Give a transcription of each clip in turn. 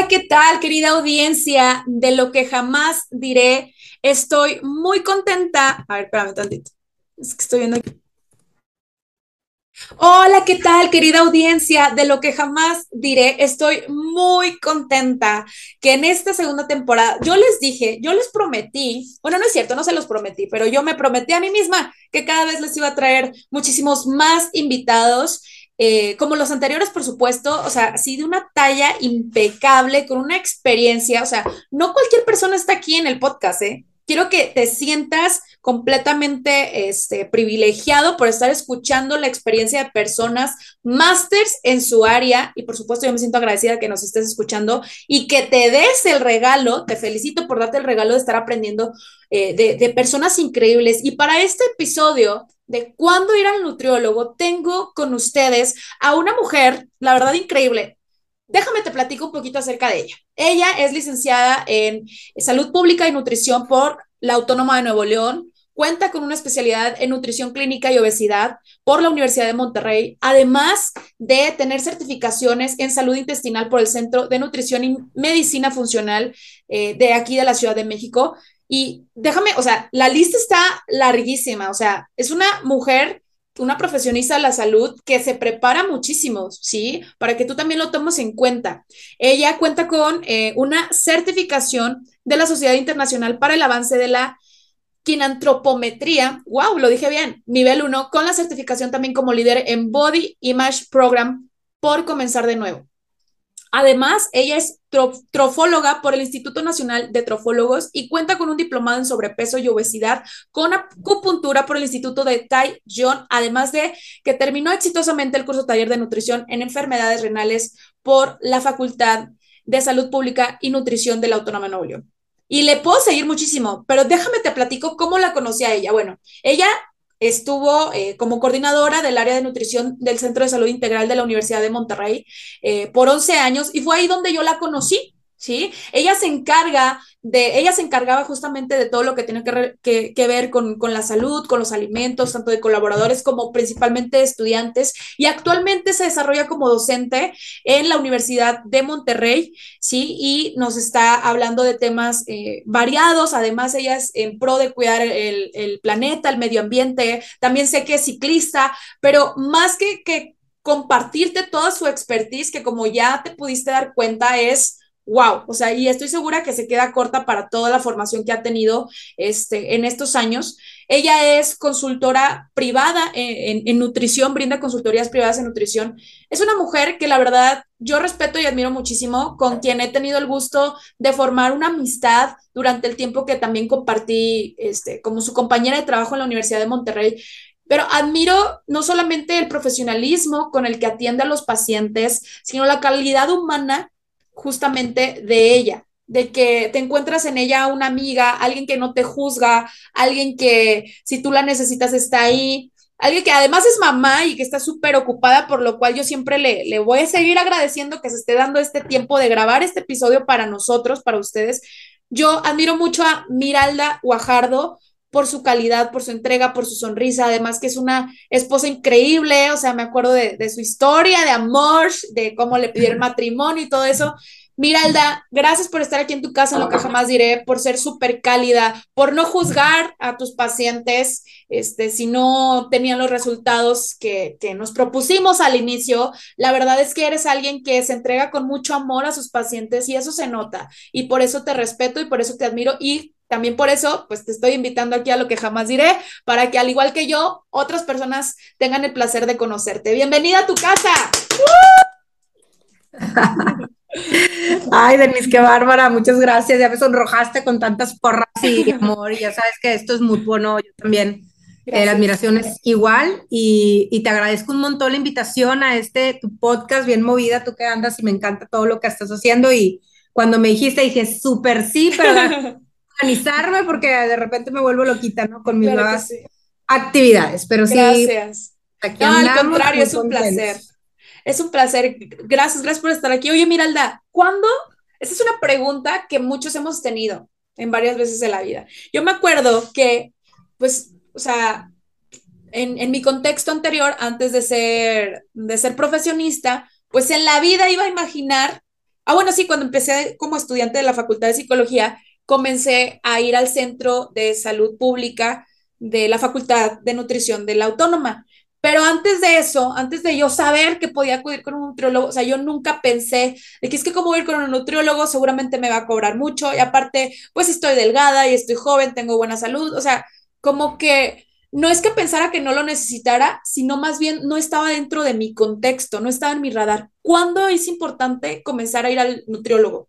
Hola, ¿qué tal, querida audiencia? De lo que jamás diré, estoy muy contenta. A ver, espérame tantito. Es que estoy viendo aquí. Hola, ¿qué tal, querida audiencia? De lo que jamás diré, estoy muy contenta que en esta segunda temporada, yo les dije, yo les prometí, bueno, no es cierto, no se los prometí, pero yo me prometí a mí misma que cada vez les iba a traer muchísimos más invitados eh, como los anteriores, por supuesto, o sea, sí de una talla impecable, con una experiencia, o sea, no cualquier persona está aquí en el podcast, ¿eh? Quiero que te sientas completamente este, privilegiado por estar escuchando la experiencia de personas másters en su área. Y por supuesto yo me siento agradecida que nos estés escuchando y que te des el regalo, te felicito por darte el regalo de estar aprendiendo eh, de, de personas increíbles. Y para este episodio de cuándo ir al nutriólogo, tengo con ustedes a una mujer, la verdad increíble. Déjame te platico un poquito acerca de ella. Ella es licenciada en Salud Pública y Nutrición por la Autónoma de Nuevo León. Cuenta con una especialidad en nutrición clínica y obesidad por la Universidad de Monterrey, además de tener certificaciones en salud intestinal por el Centro de Nutrición y Medicina Funcional eh, de aquí de la Ciudad de México. Y déjame, o sea, la lista está larguísima, o sea, es una mujer, una profesionista de la salud que se prepara muchísimo, ¿sí? Para que tú también lo tomes en cuenta. Ella cuenta con eh, una certificación de la Sociedad Internacional para el Avance de la Quinantropometría, wow, lo dije bien, nivel 1, con la certificación también como líder en Body Image Program por comenzar de nuevo. Además, ella es trofóloga por el Instituto Nacional de Trofólogos y cuenta con un diplomado en sobrepeso y obesidad con acupuntura por el Instituto de Tai John, además de que terminó exitosamente el curso taller de nutrición en enfermedades renales por la Facultad de Salud Pública y Nutrición de la Autónoma de Nuevo León. Y le puedo seguir muchísimo, pero déjame te platico cómo la conocí a ella. Bueno, ella estuvo eh, como coordinadora del área de nutrición del Centro de Salud Integral de la Universidad de Monterrey eh, por 11 años y fue ahí donde yo la conocí. ¿Sí? Ella se encarga de, ella se encargaba justamente de todo lo que tiene que, ver con, con, la salud, con los alimentos, tanto de colaboradores como principalmente de estudiantes, y actualmente se desarrolla como docente en la Universidad de Monterrey, ¿sí? Y nos está hablando de temas eh, variados, además ella es en pro de cuidar el, el, planeta, el medio ambiente, también sé que es ciclista, pero más que, que compartirte toda su expertise, que como ya te pudiste dar cuenta es wow, o sea, y estoy segura que se queda corta para toda la formación que ha tenido este, en estos años. Ella es consultora privada en, en, nutrición, brinda consultorías privadas en nutrición. Es una mujer que la verdad yo respeto y admiro muchísimo, con quien he tenido el gusto de formar una amistad durante el tiempo que también compartí este, como su compañera de trabajo en la Universidad de Monterrey pero admiro no solamente el profesionalismo con el que atiende a los pacientes, sino la calidad humana justamente de ella, de que te encuentras en ella una amiga, alguien que no te juzga, alguien que si tú la necesitas está ahí, alguien que además es mamá y que está súper ocupada, por lo cual yo siempre le, le voy a seguir agradeciendo que se esté dando este tiempo de grabar este episodio para nosotros, para ustedes. Yo admiro mucho a Miralda Guajardo, por su calidad, por su entrega, por su sonrisa, además que es una esposa increíble, o sea, me acuerdo de, de su historia, de amor, de cómo le pidieron matrimonio y todo eso. Miralda, gracias por estar aquí en tu casa, en lo que jamás diré, por ser súper cálida, por no juzgar a tus pacientes, este, si no tenían los resultados que, que nos propusimos al inicio. La verdad es que eres alguien que se entrega con mucho amor a sus pacientes y eso se nota. Y por eso te respeto y por eso te admiro y también por eso, pues te estoy invitando aquí a lo que jamás diré, para que al igual que yo, otras personas tengan el placer de conocerte. Bienvenida a tu casa. Ay, Denise, qué bárbara, muchas gracias. Ya me sonrojaste con tantas porras y amor, y ya sabes que esto es mutuo, ¿no? Yo también. Eh, la admiración es igual y, y, te agradezco un montón la invitación a este tu podcast bien movida, tú que andas y me encanta todo lo que estás haciendo y cuando me dijiste dije, súper sí, pero organizarme porque de repente me vuelvo loquita, ¿no? Con mis nuevas actividades, pero sí. Gracias. Aquí no, al contrario, es un placer. Es un placer. Gracias, gracias por estar aquí. Oye, Miralda, ¿cuándo? Esa es una pregunta que muchos hemos tenido en varias veces de la vida. Yo me acuerdo que, pues, o sea, en, en, mi contexto anterior, antes de ser, de ser profesionista, pues en la vida iba a imaginar, ah, bueno, sí, cuando empecé como estudiante de la Facultad de Psicología, comencé a ir al Centro de Salud Pública de la Facultad de Nutrición de la Autónoma. Pero antes de eso, antes de yo saber que podía acudir con un nutriólogo, o sea, yo nunca pensé de que es que como ir con un nutriólogo seguramente me va a cobrar mucho y aparte, pues estoy delgada y estoy joven, tengo buena salud, o sea, como que no es que pensara que no lo necesitara, sino más bien no estaba dentro de mi contexto, no estaba en mi radar. ¿Cuándo es importante comenzar a ir al nutriólogo?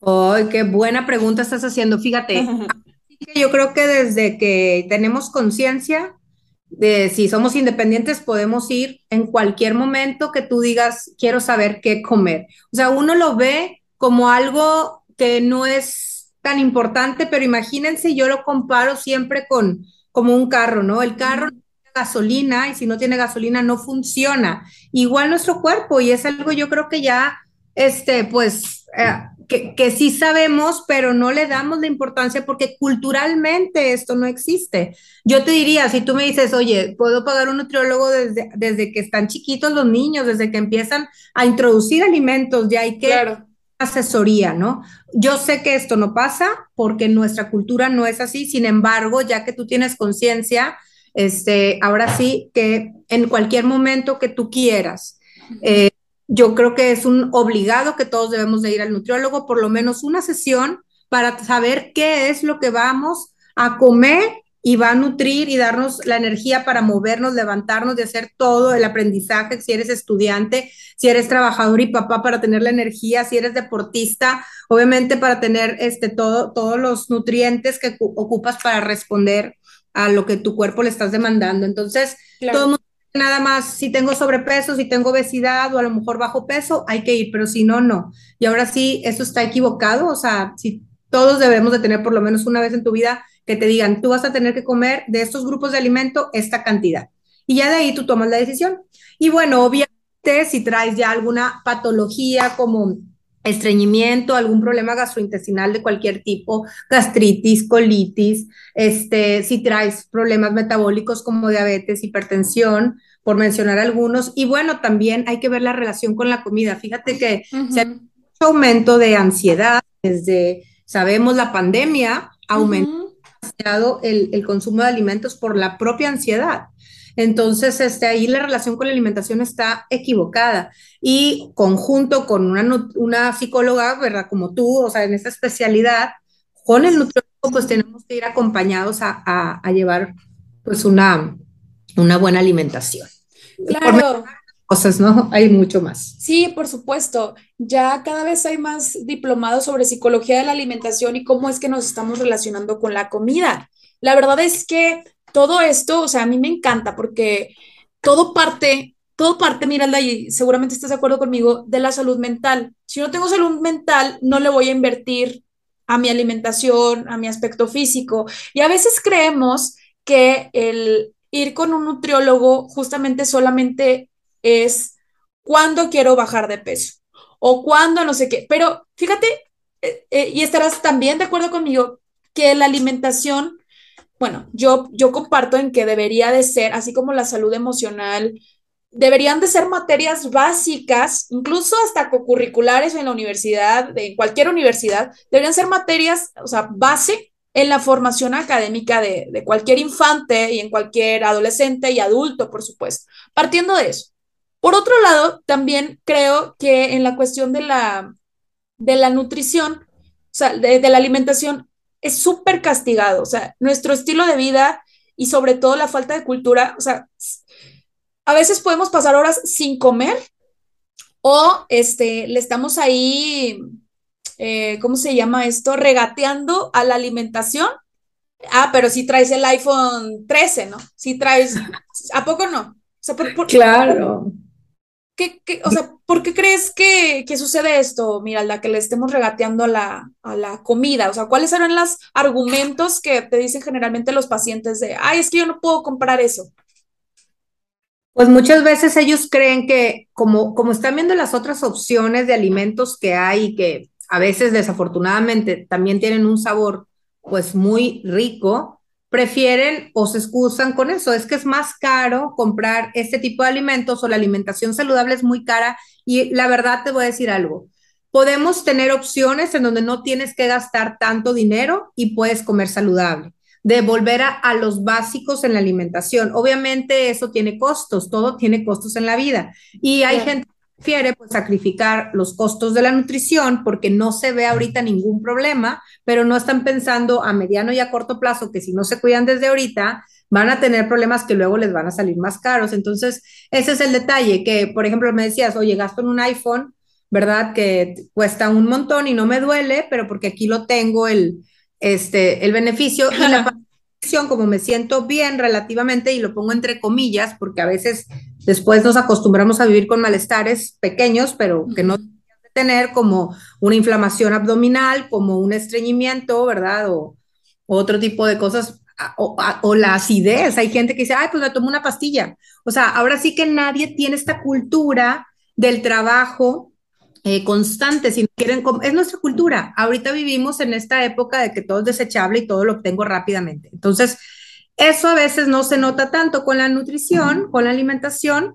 ¡Ay, qué buena pregunta estás haciendo! Fíjate, yo creo que desde que tenemos conciencia, de si somos independientes, podemos ir en cualquier momento que tú digas, quiero saber qué comer. O sea, uno lo ve como algo que no es tan importante, pero imagínense, yo lo comparo siempre con como un carro, ¿no? El carro gasolina y si no tiene gasolina no funciona. Igual nuestro cuerpo y es algo yo creo que ya, este, pues, eh, que, sí sabemos, pero no le damos la importancia porque culturalmente esto no existe. Yo te diría, si tú me dices, oye, puedo pagar un nutriólogo desde, desde que están chiquitos los niños, desde que empiezan a introducir alimentos, ya hay que asesoría, ¿no? Yo sé que esto no pasa porque nuestra cultura no es así, sin embargo, ya que tú tienes conciencia, este, ahora sí que en cualquier momento que tú quieras, eh, yo creo que es un obligado que todos debemos de ir al nutriólogo, por lo menos una sesión para saber qué es lo que vamos a comer y va a nutrir y darnos la energía para movernos, levantarnos, de hacer todo el aprendizaje, si eres estudiante, si eres trabajador y papá para tener la energía, si eres deportista, obviamente para tener este todo todos los nutrientes que ocupas para responder a lo que tu cuerpo le estás demandando. Entonces, todo mundo nada más si tengo sobrepeso, si tengo obesidad o a lo mejor bajo peso, hay que ir, pero si no, no. Y ahora sí, eso está equivocado, o sea, si todos debemos de tener por lo menos una vez en tu vida que te digan, tú vas a tener que comer de estos grupos de alimento esta cantidad. Y ya de ahí tú tomas la decisión. Y bueno, obviamente si traes ya alguna patología como estreñimiento, algún problema gastrointestinal de cualquier tipo, gastritis, colitis, este, si traes problemas metabólicos como diabetes, hipertensión, por mencionar algunos. Y bueno, también hay que ver la relación con la comida. Fíjate que se ha mucho aumento de ansiedad desde, sabemos, la pandemia, aumentó el, el consumo de alimentos por la propia ansiedad. Entonces, este, ahí la relación con la alimentación está equivocada. Y conjunto con una, una psicóloga, ¿verdad? Como tú, o sea, en esta especialidad, con el nutriólogo, pues tenemos que ir acompañados a, a, llevar, pues, una, una buena alimentación. Claro. Cosas, ¿no? Hay mucho más. Sí, por supuesto. Ya cada vez hay más diplomados sobre psicología de la alimentación y cómo es que nos estamos relacionando con la comida. La verdad es que todo esto, o sea, a mí me encanta porque todo parte, todo parte, Miralda, y seguramente estás de acuerdo conmigo, de la salud mental. Si no tengo salud mental, no le voy a invertir a mi alimentación, a mi aspecto físico. Y a veces creemos que el ir con un nutriólogo justamente solamente es cuando quiero bajar de peso o cuando no sé qué. Pero fíjate, eh, eh, y estarás también de acuerdo conmigo, que la alimentación bueno, yo, yo comparto en que debería de ser, así como la salud emocional, deberían de ser materias básicas, incluso hasta co-curriculares en la universidad, en cualquier universidad, deberían ser materias, o sea, base en la formación académica de, de cualquier infante y en cualquier adolescente y adulto, por supuesto. Partiendo de eso. Por otro lado, también creo que en la cuestión de la, de la nutrición, o sea, de, de la alimentación, es súper castigado. O sea, nuestro estilo de vida y sobre todo la falta de cultura, o sea, a veces podemos pasar horas sin comer o este, le estamos ahí, eh, ¿cómo se llama esto? Regateando a la alimentación. Ah, pero si traes el iPhone 13, ¿no? Si traes, ¿a poco no? O sea, por, claro. ¿Qué, qué, o sea, ¿por qué crees que, que, sucede esto, Miralda, que le estemos regateando a la, a la comida? O sea, ¿cuáles eran los argumentos que te dicen generalmente los pacientes de, ay, es que yo no puedo comprar eso? Pues muchas veces ellos creen que como, como están viendo las otras opciones de alimentos que hay, que a veces desafortunadamente también tienen un sabor pues muy rico, prefieren o se excusan con eso. Es que es más caro comprar este tipo de alimentos o la alimentación saludable es muy cara. Y la verdad te voy a decir algo. Podemos tener opciones en donde no tienes que gastar tanto dinero y puedes comer saludable de volver a, a, los básicos en la alimentación. Obviamente eso tiene costos, todo tiene costos en la vida. Y hay gente prefiere pues, sacrificar los costos de la nutrición porque no se ve ahorita ningún problema, pero no están pensando a mediano y a corto plazo que si no se cuidan desde ahorita, van a tener problemas que luego les van a salir más caros. Entonces, ese es el detalle, que por ejemplo me decías, oye, gasto en un iPhone, ¿verdad? Que cuesta un montón y no me duele, pero porque aquí lo tengo el, este, el beneficio y la como me siento bien relativamente, y lo pongo entre comillas, porque a veces después nos acostumbramos a vivir con malestares pequeños, pero que no tener como una inflamación abdominal, como un estreñimiento, ¿verdad? O, o otro tipo de cosas, o, o, la acidez. Hay gente que dice, ay, pues me tomo una pastilla. O sea, ahora sí que nadie tiene esta cultura del trabajo eh, constante, si quieren, es nuestra cultura. Ahorita vivimos en esta época de que todo es desechable y todo lo obtengo rápidamente. Entonces, eso a veces no se nota tanto con la nutrición, con la alimentación,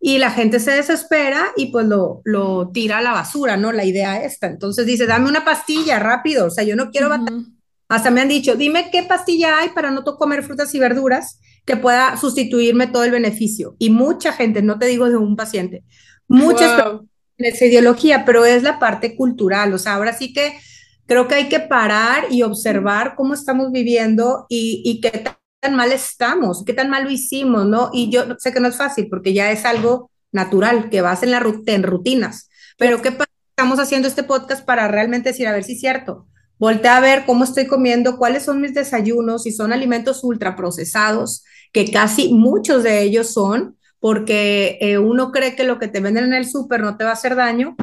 y la gente se desespera y pues lo, lo tira a la basura, ¿no? La idea esta. Entonces dice, dame una pastilla rápido, o sea, yo no quiero uh -huh. Hasta me han dicho, dime qué pastilla hay para no comer frutas y verduras que pueda sustituirme todo el beneficio. Y mucha gente, no te digo de un paciente, muchas wow esa ideología, pero es la parte cultural. O sea, ahora sí que creo que hay que parar y observar cómo estamos viviendo y, y qué tan mal estamos, qué tan mal lo hicimos, ¿no? Y yo sé que no es fácil porque ya es algo natural, que vas en, la en rutinas, pero ¿qué estamos haciendo este podcast para realmente decir, a ver si es cierto? Voltea a ver cómo estoy comiendo, cuáles son mis desayunos, si son alimentos ultraprocesados, que casi muchos de ellos son, porque eh, uno cree que lo que te venden en el súper no te va a hacer daño,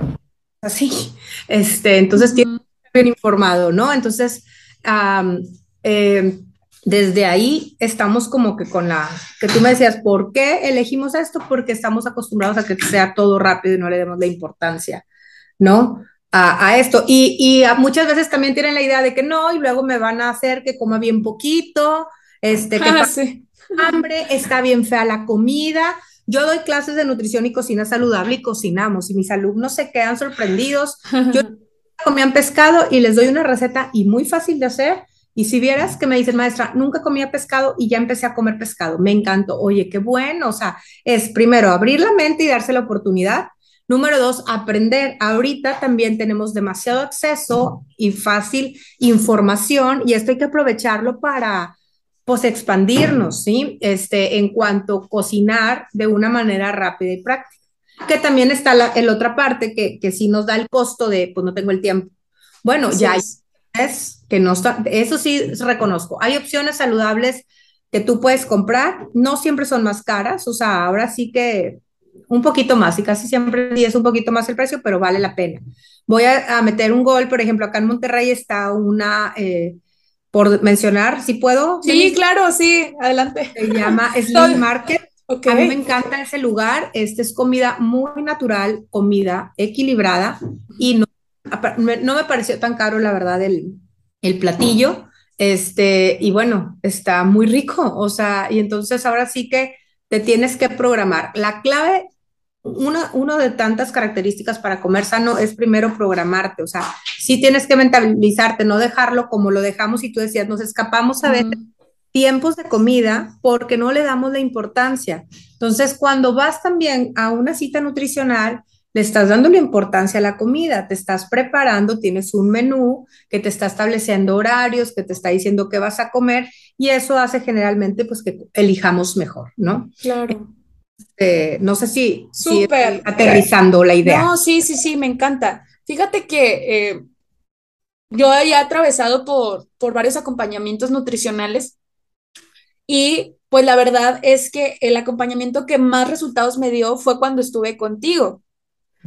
así, este, entonces tienes que estar bien informado, ¿no? Entonces, um, eh, desde ahí estamos como que con la, que tú me decías, ¿por qué elegimos esto? Porque estamos acostumbrados a que sea todo rápido y no le demos la importancia, ¿no? A, a, esto. Y, y a muchas veces también tienen la idea de que no, y luego me van a hacer que coma bien poquito, este, que ah, sí. hambre, está bien fea la comida. Yo doy clases de nutrición y cocina saludable y cocinamos y mis alumnos se quedan sorprendidos. Yo comían pescado y les doy una receta y muy fácil de hacer. Y si vieras que me dicen, maestra, nunca comía pescado y ya empecé a comer pescado, me encantó. Oye, qué bueno. O sea, es primero abrir la mente y darse la oportunidad. Número dos, aprender. Ahorita también tenemos demasiado acceso y fácil información y esto hay que aprovecharlo para, pues expandirnos, ¿sí? Este, en cuanto a cocinar de una manera rápida y práctica. Que también está la el otra parte que, que sí nos da el costo de, pues no tengo el tiempo. Bueno, ya es. Es que no está, eso sí reconozco. Hay opciones saludables que tú puedes comprar, no siempre son más caras, o sea, ahora sí que un poquito más y casi siempre es un poquito más el precio, pero vale la pena. Voy a, a meter un gol, por ejemplo, acá en Monterrey está una... Eh, por mencionar, si puedo. Sí, ¿sí? claro, sí, adelante. Se llama Slim Market. Okay. A mí me encanta ese lugar. Este es comida muy natural, comida equilibrada y no, no me pareció tan caro, la verdad, el, el platillo. Este, y bueno, está muy rico. O sea, y entonces ahora sí que te tienes que programar. La clave, una, uno de tantas características para comer sano es primero programarte, o sea, sí tienes que mentalizarte, no dejarlo como lo dejamos y tú decías, nos escapamos a ver tiempos de comida porque no le damos la importancia. Entonces, cuando vas también a una cita nutricional, le estás dando la importancia a la comida, te estás preparando, tienes un menú que te está estableciendo horarios, que te está diciendo qué vas a comer y eso hace generalmente pues que elijamos mejor, ¿no? Claro. Eh, no sé si, Súper. aterrizando la idea. No, sí, sí, sí, me encanta. Fíjate que eh, yo he atravesado por, por varios acompañamientos nutricionales y pues la verdad es que el acompañamiento que más resultados me dio fue cuando estuve contigo.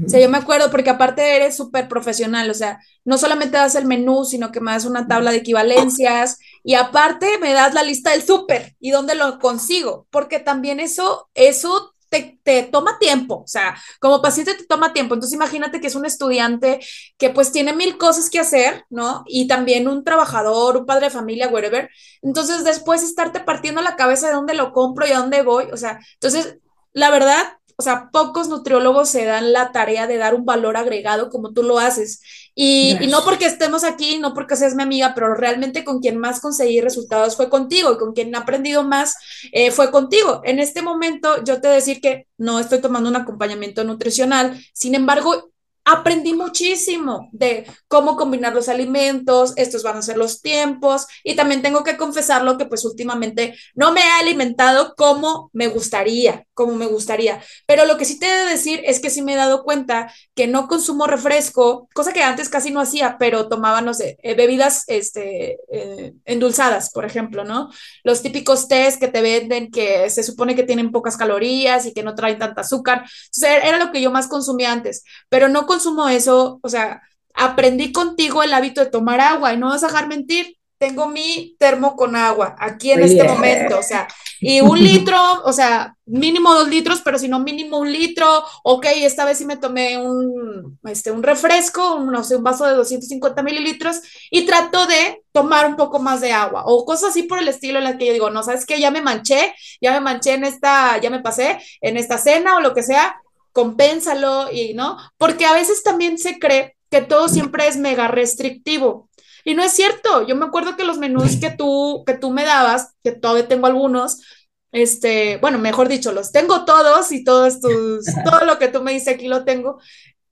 O sea, yo me acuerdo porque aparte eres súper profesional, o sea, no solamente das el menú, sino que me das una tabla de equivalencias y aparte me das la lista del súper y dónde lo consigo, porque también eso, eso te, te, toma tiempo, o sea, como paciente te toma tiempo. Entonces imagínate que es un estudiante que pues tiene mil cosas que hacer, ¿no? Y también un trabajador, un padre de familia, whatever. Entonces después estarte partiendo la cabeza de dónde lo compro y a dónde voy, o sea, entonces la verdad o sea, pocos nutriólogos se dan la tarea de dar un valor agregado como tú lo haces. Y, no porque estemos aquí, no porque seas mi amiga, pero realmente con quien más conseguí resultados fue contigo y con quien he aprendido más eh, fue contigo. En este momento yo te decir que no estoy tomando un acompañamiento nutricional, sin embargo, aprendí muchísimo de cómo combinar los alimentos, estos van a ser los tiempos y también tengo que confesarlo que pues últimamente no me he alimentado como me gustaría, como me gustaría, pero lo que sí te he de decir es que sí me he dado cuenta que no consumo refresco, cosa que antes casi no hacía, pero tomaba, no sé, eh, bebidas este, eh, endulzadas, por ejemplo, ¿no? Los típicos tés que te venden que se supone que tienen pocas calorías y que no traen tanta azúcar, era lo que yo más consumía antes, pero no consumo eso, o sea, aprendí contigo el hábito de tomar agua y no vas a dejar mentir, tengo mi termo con agua aquí en este momento, o sea, y un litro, o sea, mínimo dos litros, pero si no mínimo un litro, ok, esta vez sí me tomé un, este, un refresco, un, no sé, un vaso de 250 mililitros y trato de tomar un poco más de agua o cosas así por el estilo en la que yo digo, no, sabes que ya me manché, ya me manché en esta, ya me pasé en esta cena o lo que sea, compénsalo y no, porque a veces también se cree que todo siempre es mega restrictivo. Y no es cierto. Yo me acuerdo que los menús que tú, que tú me dabas, que todavía tengo algunos, este, bueno, mejor dicho, los tengo todos y todos tus, todo lo que tú me dices aquí lo tengo.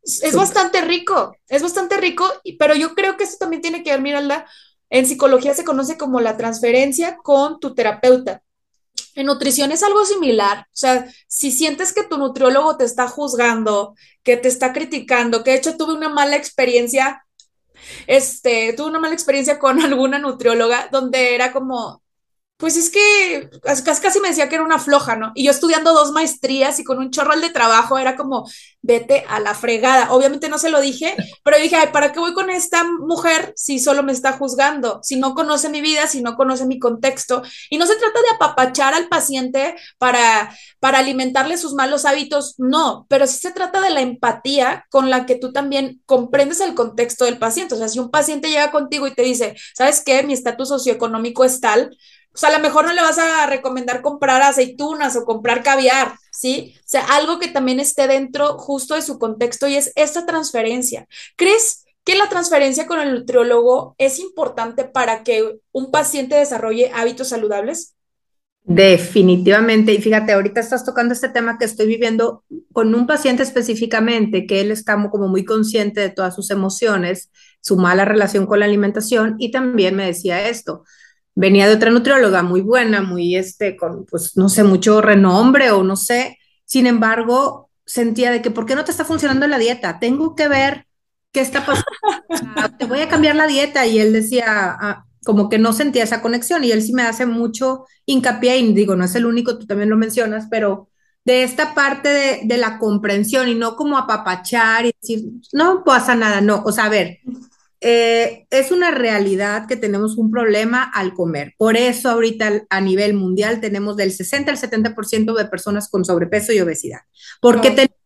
Es bastante rico, es bastante rico, pero yo creo que eso también tiene que ver, Miralda, en psicología se conoce como la transferencia con tu terapeuta. En nutrición es algo similar, o sea, si sientes que tu nutriólogo te está juzgando, que te está criticando, que de hecho tuve una mala experiencia, este, tuve una mala experiencia con alguna nutrióloga donde era como, pues es que casi me decía que era una floja, ¿no? Y yo estudiando dos maestrías y con un chorro de trabajo era como, vete a la fregada. Obviamente no se lo dije, pero dije, ay, ¿para qué voy con esta mujer si solo me está juzgando? Si no conoce mi vida, si no conoce mi contexto. Y no se trata de apapachar al paciente para, para alimentarle sus malos hábitos, no, pero sí se trata de la empatía con la que tú también comprendes el contexto del paciente. O sea, si un paciente llega contigo y te dice, ¿sabes qué? Mi estatus socioeconómico es tal, o sea, a lo mejor no le vas a recomendar comprar aceitunas o comprar caviar, ¿sí? O sea, algo que también esté dentro justo de su contexto y es esta transferencia. ¿Crees que la transferencia con el nutriólogo es importante para que un paciente desarrolle hábitos saludables? Definitivamente, y fíjate, ahorita estás tocando este tema que estoy viviendo con un paciente específicamente, que él está como muy consciente de todas sus emociones, su mala relación con la alimentación, y también me decía esto, venía de otra nutrióloga muy buena, muy, este, con, pues, no sé, mucho renombre o no sé. Sin embargo, sentía de que, ¿por qué no te está funcionando la dieta? Tengo que ver qué está pasando. te voy a cambiar la dieta. Y él decía, ah, como que no sentía esa conexión. Y él sí me hace mucho hincapié, y digo, no es el único, tú también lo mencionas, pero de esta parte de, de la comprensión y no como apapachar y decir, no pasa nada, no. O sea, a ver, eh, es una realidad que tenemos un problema al comer. Por eso ahorita a nivel mundial tenemos del 60 al 70% de personas con sobrepeso y obesidad. Porque tenemos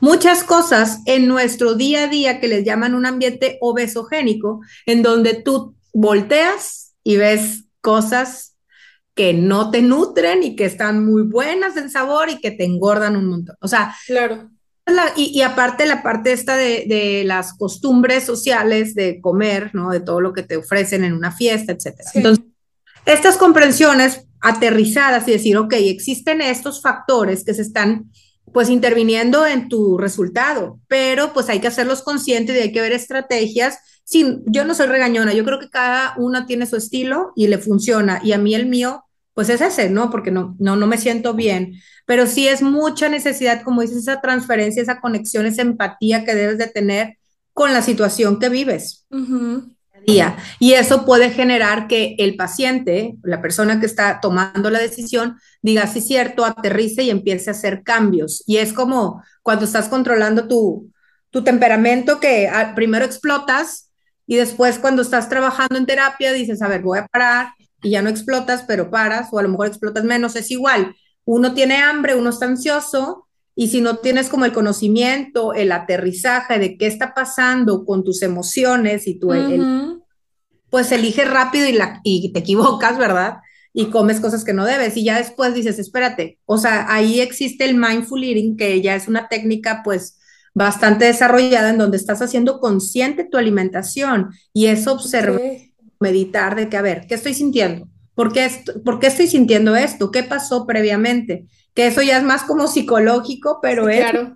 muchas cosas en nuestro día a día que les llaman un ambiente obesogénico, en donde tú volteas y ves cosas que no te nutren y que están muy buenas en sabor y que te engordan un montón. O sea, claro. Y, aparte la parte esta de, de, las costumbres sociales de comer, ¿no? De todo lo que te ofrecen en una fiesta, etcétera. Entonces, estas comprensiones aterrizadas y decir, ok, existen estos factores que se están pues interviniendo en tu resultado, pero pues hay que hacerlos conscientes y hay que ver estrategias. Sí, yo no soy regañona, yo creo que cada una tiene su estilo y le funciona y a mí el mío pues es ese, ¿no? Porque no, no, no me siento bien, pero sí es mucha necesidad, como dices, esa transferencia, esa conexión, esa empatía que debes de tener con la situación que vives. día. Y eso puede generar que el paciente, la persona que está tomando la decisión, diga, sí, cierto, aterrice y empiece a hacer cambios. Y es como cuando estás controlando tu, tu temperamento, que ah, primero explotas y después cuando estás trabajando en terapia dices, a ver, voy a parar, y ya no explotas, pero paras, o a lo mejor explotas menos, es igual. Uno tiene hambre, uno está ansioso, y si no tienes como el conocimiento, el aterrizaje de qué está pasando con tus emociones y tu, pues eliges rápido y, la, y te equivocas, ¿verdad? Y comes cosas que no debes. Y ya después dices, espérate, o sea, ahí existe el mindful eating, que ya es una técnica pues bastante desarrollada en donde estás haciendo consciente tu alimentación y es observar meditar de que, a ver, ¿qué estoy sintiendo? ¿Por qué, ¿Por qué estoy sintiendo esto? ¿Qué pasó previamente? Que eso ya es más como psicológico, pero es... Claro.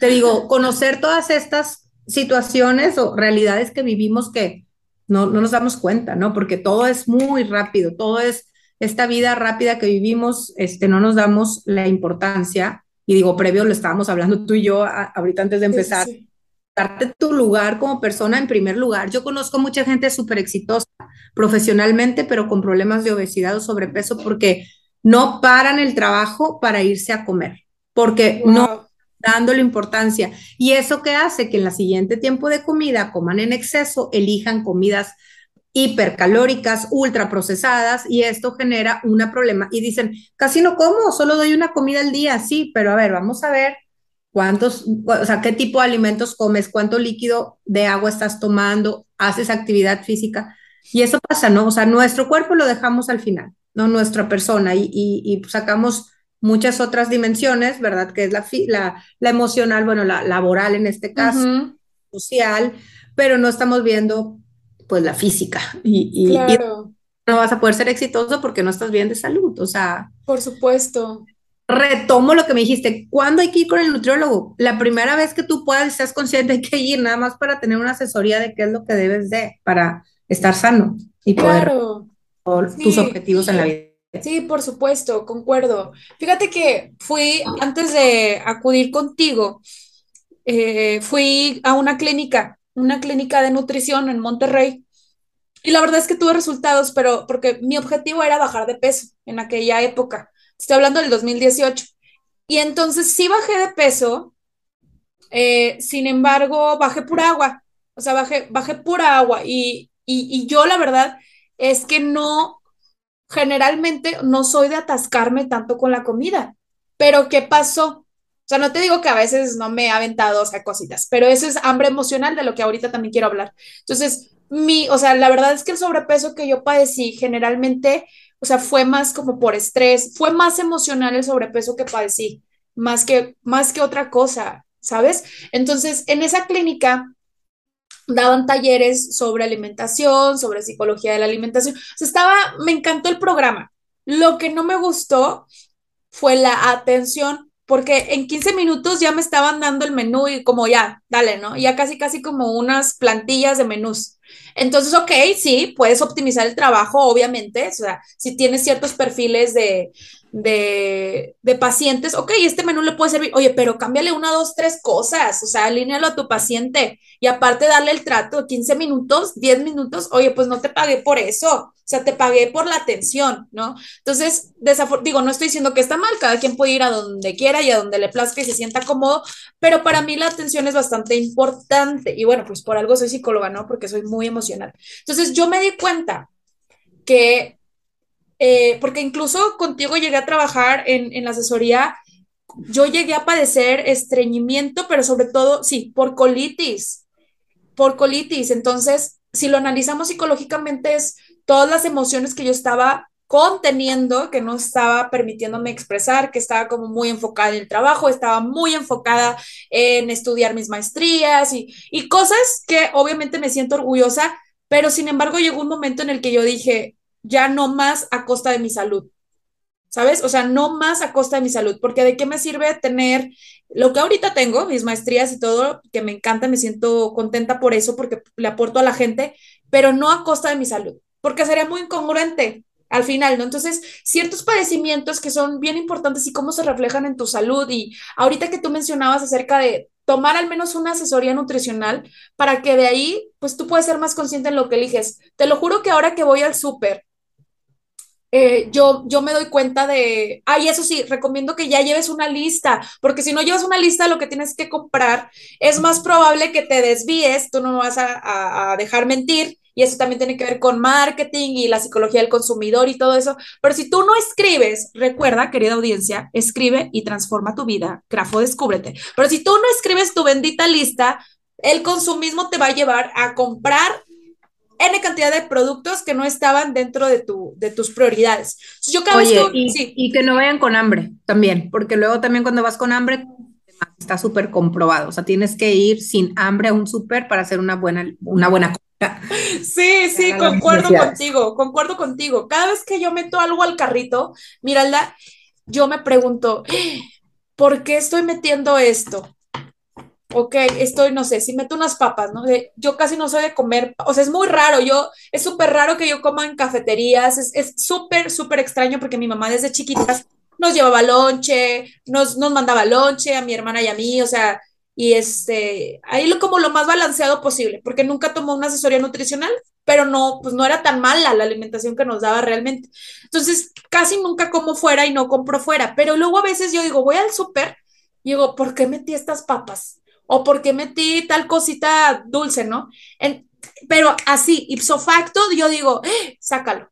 Te digo, conocer todas estas situaciones o realidades que vivimos que no, no nos damos cuenta, ¿no? Porque todo es muy rápido, todo es esta vida rápida que vivimos, este, no nos damos la importancia. Y digo, previo lo estábamos hablando tú y yo ahorita antes de empezar tu lugar como persona en primer lugar. Yo conozco mucha gente súper exitosa profesionalmente, pero con problemas de obesidad o sobrepeso porque no paran el trabajo para irse a comer, porque no dándole importancia. Y eso que hace que en la siguiente tiempo de comida coman en exceso, elijan comidas hipercalóricas, ultraprocesadas, y esto genera un problema. Y dicen, casi no como, solo doy una comida al día, sí, pero a ver, vamos a ver cuántos, o sea, qué tipo de alimentos comes, cuánto líquido de agua estás tomando, haces actividad física. Y eso pasa, ¿no? O sea, nuestro cuerpo lo dejamos al final, ¿no? Nuestra persona y, y, sacamos muchas otras dimensiones, ¿verdad? Que es la, la, la emocional, bueno, la laboral en este caso, social, pero no estamos viendo pues la física y, y, claro. no vas a poder ser exitoso porque no estás bien de salud, o sea. Por supuesto retomo lo que me dijiste, ¿cuándo hay que ir con el nutriólogo? La primera vez que tú puedas, estás consciente de que ir nada más para tener una asesoría de qué es lo que debes de para estar sano y poder tus objetivos en la vida. Sí, por supuesto, concuerdo. Fíjate que fui, antes de acudir contigo, eh, fui a una clínica, una clínica de nutrición en Monterrey. Y la verdad es que tuve resultados, pero porque mi objetivo era bajar de peso en aquella época. Estoy hablando del 2018. Y entonces sí bajé de peso, eh, sin embargo, bajé pura agua. O sea, bajé, bajé pura agua. Y, y, yo la verdad es que no, generalmente no soy de atascarme tanto con la comida. Pero ¿qué pasó? O sea, no te digo que a veces no me he aventado, o sea, cositas, pero eso es hambre emocional de lo que ahorita también quiero hablar. Entonces, mi, o sea, la verdad es que el sobrepeso que yo padecí generalmente o sea, fue más como por estrés, fue más emocional el sobrepeso que padecí, más que, más que otra cosa, ¿sabes? Entonces, en esa clínica daban talleres sobre alimentación, sobre psicología de la alimentación. O sea, estaba, me encantó el programa. Lo que no me gustó fue la atención, porque en 15 minutos ya me estaban dando el menú y como ya, dale, ¿no? Ya casi, casi como unas plantillas de menús. Entonces, ok, sí, puedes optimizar el trabajo, obviamente, o sea, si tienes ciertos perfiles de, de, de, pacientes, ok, este menú le puede servir, oye, pero cámbiale una, dos, tres cosas, o sea, alínealo a tu paciente y aparte darle el trato, 15 minutos, 10 minutos, oye, pues no te pagué por eso, o sea, te pagué por la atención, ¿no? Entonces, digo, no estoy diciendo que está mal, cada quien puede ir a donde quiera y a donde le plazca y se sienta cómodo, pero para mí la atención es bastante importante y bueno, pues por algo soy psicóloga, ¿no? Porque soy muy emocional. Entonces, yo me di cuenta que eh, porque incluso contigo llegué a trabajar en, en la asesoría, yo llegué a padecer estreñimiento, pero sobre todo, sí, por colitis, por colitis. Entonces, si lo analizamos psicológicamente, es todas las emociones que yo estaba conteniendo, que no estaba permitiéndome expresar, que estaba como muy enfocada en el trabajo, estaba muy enfocada en estudiar mis maestrías y, y cosas que obviamente me siento orgullosa, pero sin embargo llegó un momento en el que yo dije, ya no más a costa de mi salud. ¿Sabes? O sea, no más a costa de mi salud, porque de qué me sirve tener lo que ahorita tengo, mis maestrías y todo, que me encanta, me siento contenta por eso, porque le aporto a la gente, pero no a costa de mi salud, porque sería muy incongruente al final, ¿no? Entonces, ciertos padecimientos que son bien importantes y cómo se reflejan en tu salud. Y ahorita que tú mencionabas acerca de tomar al menos una asesoría nutricional para que de ahí, pues tú puedes ser más consciente en lo que eliges. Te lo juro que ahora que voy al súper eh, yo, yo me doy cuenta de, ay, eso sí, recomiendo que ya lleves una lista, porque si no llevas una lista de lo que tienes que comprar, es más probable que te desvíes, tú no me vas a, a dejar mentir, y eso también tiene que ver con marketing y la psicología del consumidor y todo eso. Pero si tú no escribes, recuerda, querida audiencia, escribe y transforma tu vida. Grafo, descúbrete. Pero si tú no escribes tu bendita lista, el consumismo te va a llevar a comprar cantidad de productos que no estaban dentro de, tu, de tus prioridades. Yo cada Oye, y, y, que no vayan con hambre también, porque luego también cuando vas con hambre está súper comprobado, o sea, tienes que ir sin hambre a un súper para hacer una buena, una buena compra. Sí, sí, concuerdo contigo, concuerdo contigo. Cada vez que yo meto algo al carrito, Miralda, yo me pregunto, ¿por qué estoy metiendo esto? Ok, estoy, no sé, si meto unas papas, ¿no? yo casi no soy de comer, o sea, es muy raro, yo, es súper raro que yo coma en cafeterías, es súper, súper extraño porque mi mamá desde chiquitas nos llevaba lonche, nos, nos mandaba lonche a mi hermana y a mí, o sea, y este, ahí lo como lo más balanceado posible, porque nunca tomó una asesoría nutricional, pero no, pues no era tan mala la alimentación que nos daba realmente. Entonces, casi nunca como fuera y no compro fuera, pero luego a veces yo digo, voy al súper y digo, ¿por qué metí estas papas? O porque metí tal cosita dulce, ¿no? pero así, ipso facto, yo digo, ¡Eh! sácalo.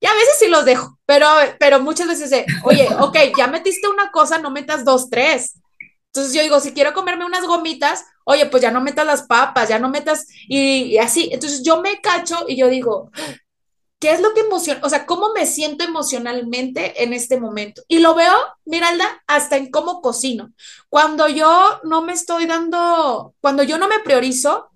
Y a veces sí los dejo, pero, pero muchas veces, de, oye, ok, ya metiste una cosa, no metas dos, tres. Entonces yo digo, si quiero comerme unas gomitas, oye, pues ya no metas las papas, ya no metas, y, y así. Entonces yo me cacho y yo digo, ¿Qué es lo que emociona? O sea, ¿cómo me siento emocionalmente en este momento? Y lo veo, Miralda, hasta en cómo cocino. Cuando yo no me estoy dando, cuando yo no me priorizo,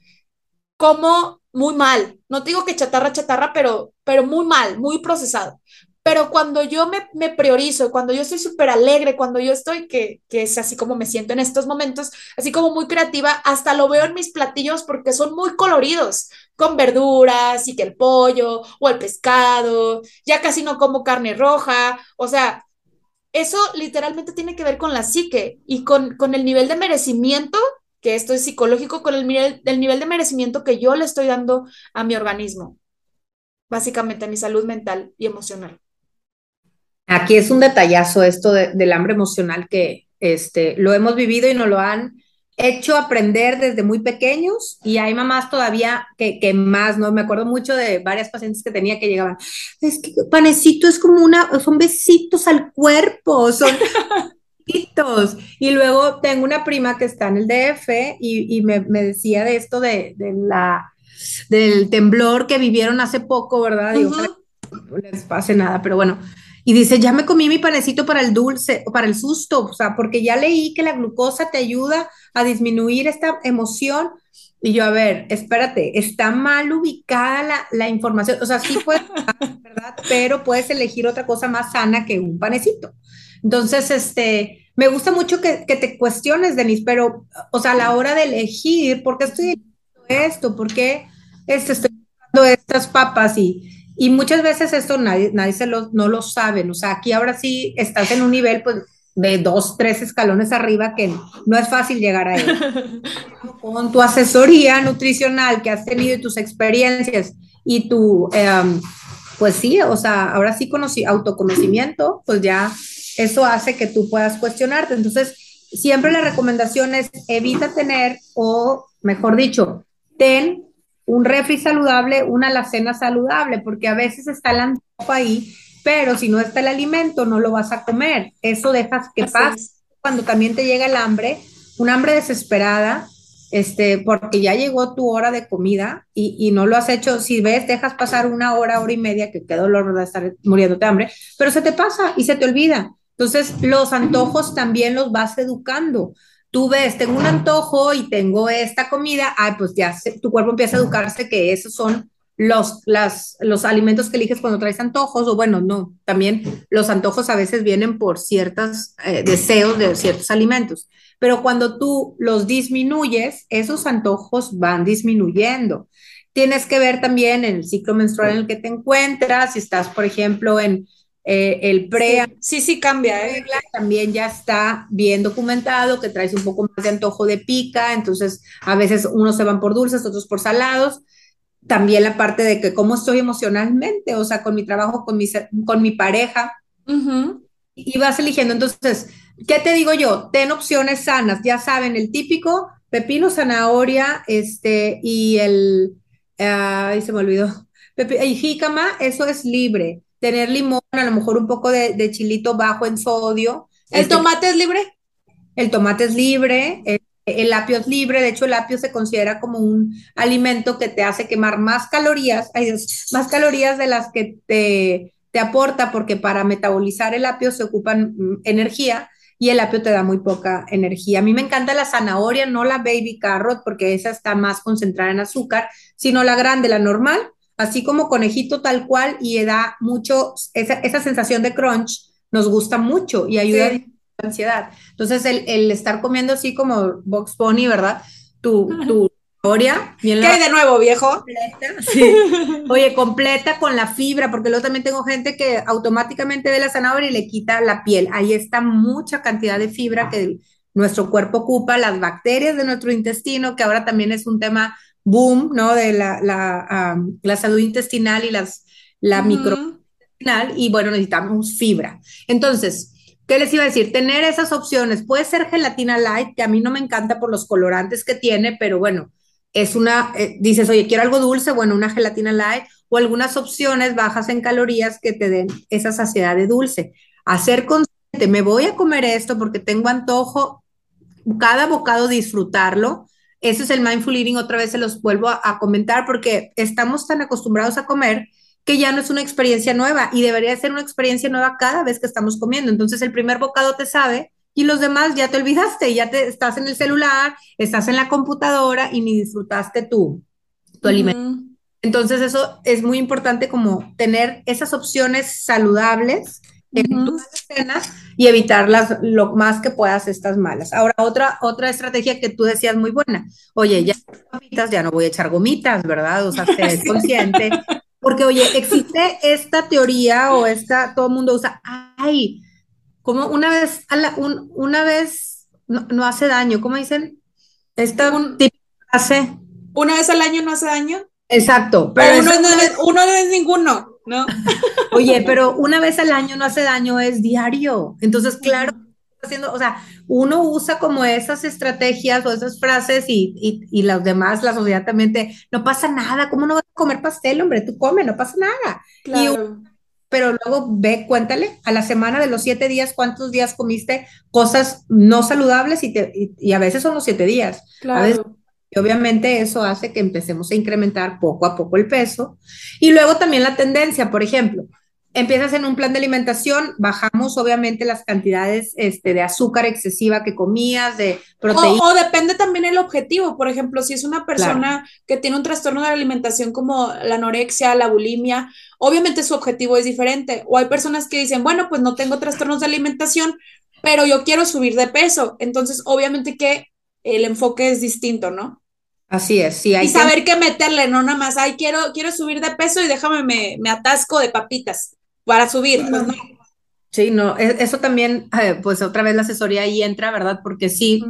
como muy mal. No digo que chatarra, chatarra, pero, pero muy mal, muy procesado. Pero cuando yo me, me priorizo, cuando yo estoy súper alegre, cuando yo estoy, que, que es así como me siento en estos momentos, así como muy creativa, hasta lo veo en mis platillos porque son muy coloridos, con verduras y que el pollo o el pescado, ya casi no como carne roja, o sea, eso literalmente tiene que ver con la psique y con, con el nivel de merecimiento, que esto es psicológico, con el el nivel de merecimiento que yo le estoy dando a mi organismo, básicamente a mi salud mental y emocional. Aquí es un detallazo esto del hambre emocional que este, lo hemos vivido y nos lo han hecho aprender desde muy pequeños y hay mamás todavía que, que, más, ¿no? Me acuerdo mucho de varias pacientes que tenía que llegaban, es que panecito es como una, son besitos al cuerpo, son besitos. Y luego tengo una prima que está en el DF y, y me, me, decía de esto de, de, la, del temblor que vivieron hace poco, ¿verdad? Y ojalá no les pase nada, pero bueno, y dice, ya me comí mi panecito para el dulce, para el susto, o sea, porque ya leí que la glucosa te ayuda a disminuir esta emoción. Y yo, a ver, espérate, está mal ubicada la, la información, o sea, sí puedes, ¿verdad? Pero puedes elegir otra cosa más sana que un panecito. Entonces, este, me gusta mucho que, que te cuestiones, Denise, pero, o sea, a la hora de elegir, ¿por qué estoy eligiendo esto? ¿Por qué este, estoy estas papas? Y, y muchas veces esto nadie, nadie se lo, no lo sabe. O sea, aquí ahora sí estás en un nivel pues, de dos, tres escalones arriba que no es fácil llegar a él. Con tu asesoría nutricional que has tenido y tus experiencias y tu, em, pues sí, o sea, ahora sí conocí, autoconocimiento, pues ya eso hace que tú puedas cuestionarte. Entonces, siempre la recomendación es evita tener, o mejor dicho, ten un refri saludable, una alacena saludable, porque a veces está el antojo ahí, pero si no está el alimento, no lo vas a comer. Eso dejas que pase cuando también te llega el hambre, un hambre desesperada, este, porque ya llegó tu hora de comida y, y, no lo has hecho, si ves, dejas pasar una hora, hora y media, que qué dolor de estar muriéndote de hambre, pero se te pasa y se te olvida. Entonces, los antojos también los vas educando. Tú ves, tengo un antojo y tengo esta comida, ay, pues ya tu cuerpo empieza a educarse que esos son los, las, los alimentos que eliges cuando traes antojos, o bueno, no, también los antojos a veces vienen por ciertos eh, deseos de ciertos alimentos, pero cuando tú los disminuyes, esos antojos van disminuyendo. Tienes que ver también el ciclo menstrual en el que te encuentras, si estás, por ejemplo, en eh, el pre. Sí, sí, cambia. ¿eh? También ya está bien documentado que traes un poco más de antojo de pica, entonces a veces unos se van por dulces, otros por salados también la parte de que cómo estoy emocionalmente, o sea, con mi trabajo, con mi, con mi pareja. Y vas eligiendo. Entonces, ¿qué te digo yo? Ten opciones sanas, ya saben, el típico pepino, zanahoria, este, y el, ay, se me olvidó, y jícama, eso es libre. Tener limón, a lo mejor un poco de, chilito bajo en sodio. ¿El este, tomate es libre? El tomate es libre. El apio es libre, de hecho el apio se considera como un alimento que te hace quemar más calorías, más calorías de las que te, te aporta, porque para metabolizar el apio se ocupan mm, energía y el apio te da muy poca energía. A mí me encanta la zanahoria, no la baby carrot, porque esa está más concentrada en azúcar, sino la grande, la normal, así como conejito tal cual y da mucho, esa, esa sensación de crunch nos gusta mucho y ayuda a ansiedad. Entonces, el, estar comiendo así como Box Pony, ¿verdad? Tu, tu zanahoria. ¿Qué hay de nuevo, viejo? Oye, completa con la fibra, porque luego también tengo gente que automáticamente ve la zanahoria y le quita la piel. Ahí está mucha cantidad de fibra que nuestro cuerpo ocupa, las bacterias de nuestro intestino, que ahora también es un tema boom, ¿no? De la, la, la salud intestinal y las, la micro y bueno, necesitamos fibra. Entonces, ¿Qué les iba a decir? Tener esas opciones. Puede ser gelatina light, que a mí no me encanta por los colorantes que tiene, pero bueno, es una, eh, dices, oye, quiero algo dulce, bueno, una gelatina light o algunas opciones bajas en calorías que te den esa saciedad de dulce. Hacer consciente, me voy a comer esto porque tengo antojo, cada bocado disfrutarlo. Ese es el mindful eating, otra vez se los vuelvo a comentar porque estamos tan acostumbrados a comer que ya no es una experiencia nueva y debería ser una experiencia nueva cada vez que estamos comiendo. Entonces el primer bocado te sabe y los demás ya te olvidaste, ya te estás en el celular, estás en la computadora y ni disfrutaste tu, tu alimento. Entonces eso es muy importante como tener esas opciones saludables en tus cenas y evitarlas lo más que puedas estas malas. Ahora, otra, otra estrategia que tú decías muy buena. Oye, ya gomitas, ya no voy a echar gomitas, ¿verdad? O sea, sé consciente porque, oye, existe esta teoría o esta, todo el mundo usa, ay, como una vez, a la, una vez no, hace daño, ¿cómo dicen? Esta un, hace. ¿Una vez al año no hace daño? Exacto. Pero, uno, no es, uno no es ninguno, ¿no? Oye, pero una vez al año no hace daño, es diario. Entonces, claro, haciendo, o sea, uno usa como esas estrategias o esas frases y, y, y las demás, la sociedad también te, no pasa nada, ¿cómo no vas a comer pastel, hombre? Tú come, no pasa nada. Claro. pero luego ve, cuéntale, a la semana de los siete días, ¿cuántos días comiste cosas no saludables? Y, te, y, a veces son los siete días. Claro. Y obviamente eso hace que empecemos a incrementar poco a poco el peso. Y luego también la tendencia, por ejemplo, empiezas en un plan de alimentación, bajamos obviamente las cantidades este, de azúcar excesiva que comías, de proteínas. O, depende también el objetivo. Por ejemplo, si es una persona que tiene un trastorno de la alimentación como la anorexia, la bulimia, obviamente su objetivo es diferente. O hay personas que dicen, bueno, pues no tengo trastornos de alimentación, pero yo quiero subir de peso. Entonces, obviamente que el enfoque es distinto, ¿no? Así es, sí. Hay y saber qué meterle, no nada más, ay, quiero, quiero subir de peso y déjame, me, me atasco de papitas para subir, pues no. Sí, no, e, eso también, eh, pues otra vez la asesoría ahí entra, ¿verdad? Porque sí,